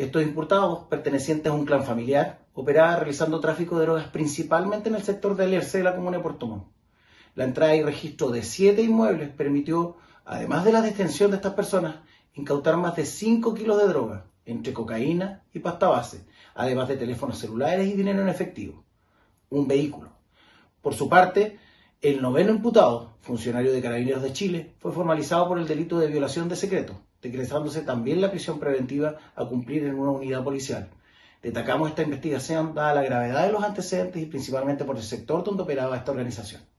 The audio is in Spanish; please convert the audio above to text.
Estos imputados, pertenecientes a un clan familiar, operaban realizando tráfico de drogas principalmente en el sector del ERC de la comuna de Puerto Montt. La entrada y registro de siete inmuebles permitió, además de la detención de estas personas, incautar más de 5 kilos de droga, entre cocaína y pasta base, además de teléfonos celulares y dinero en efectivo. Un vehículo. Por su parte, el noveno imputado, funcionario de Carabineros de Chile, fue formalizado por el delito de violación de secreto, decretándose también la prisión preventiva a cumplir en una unidad policial. Destacamos esta investigación dada la gravedad de los antecedentes y principalmente por el sector donde operaba esta organización.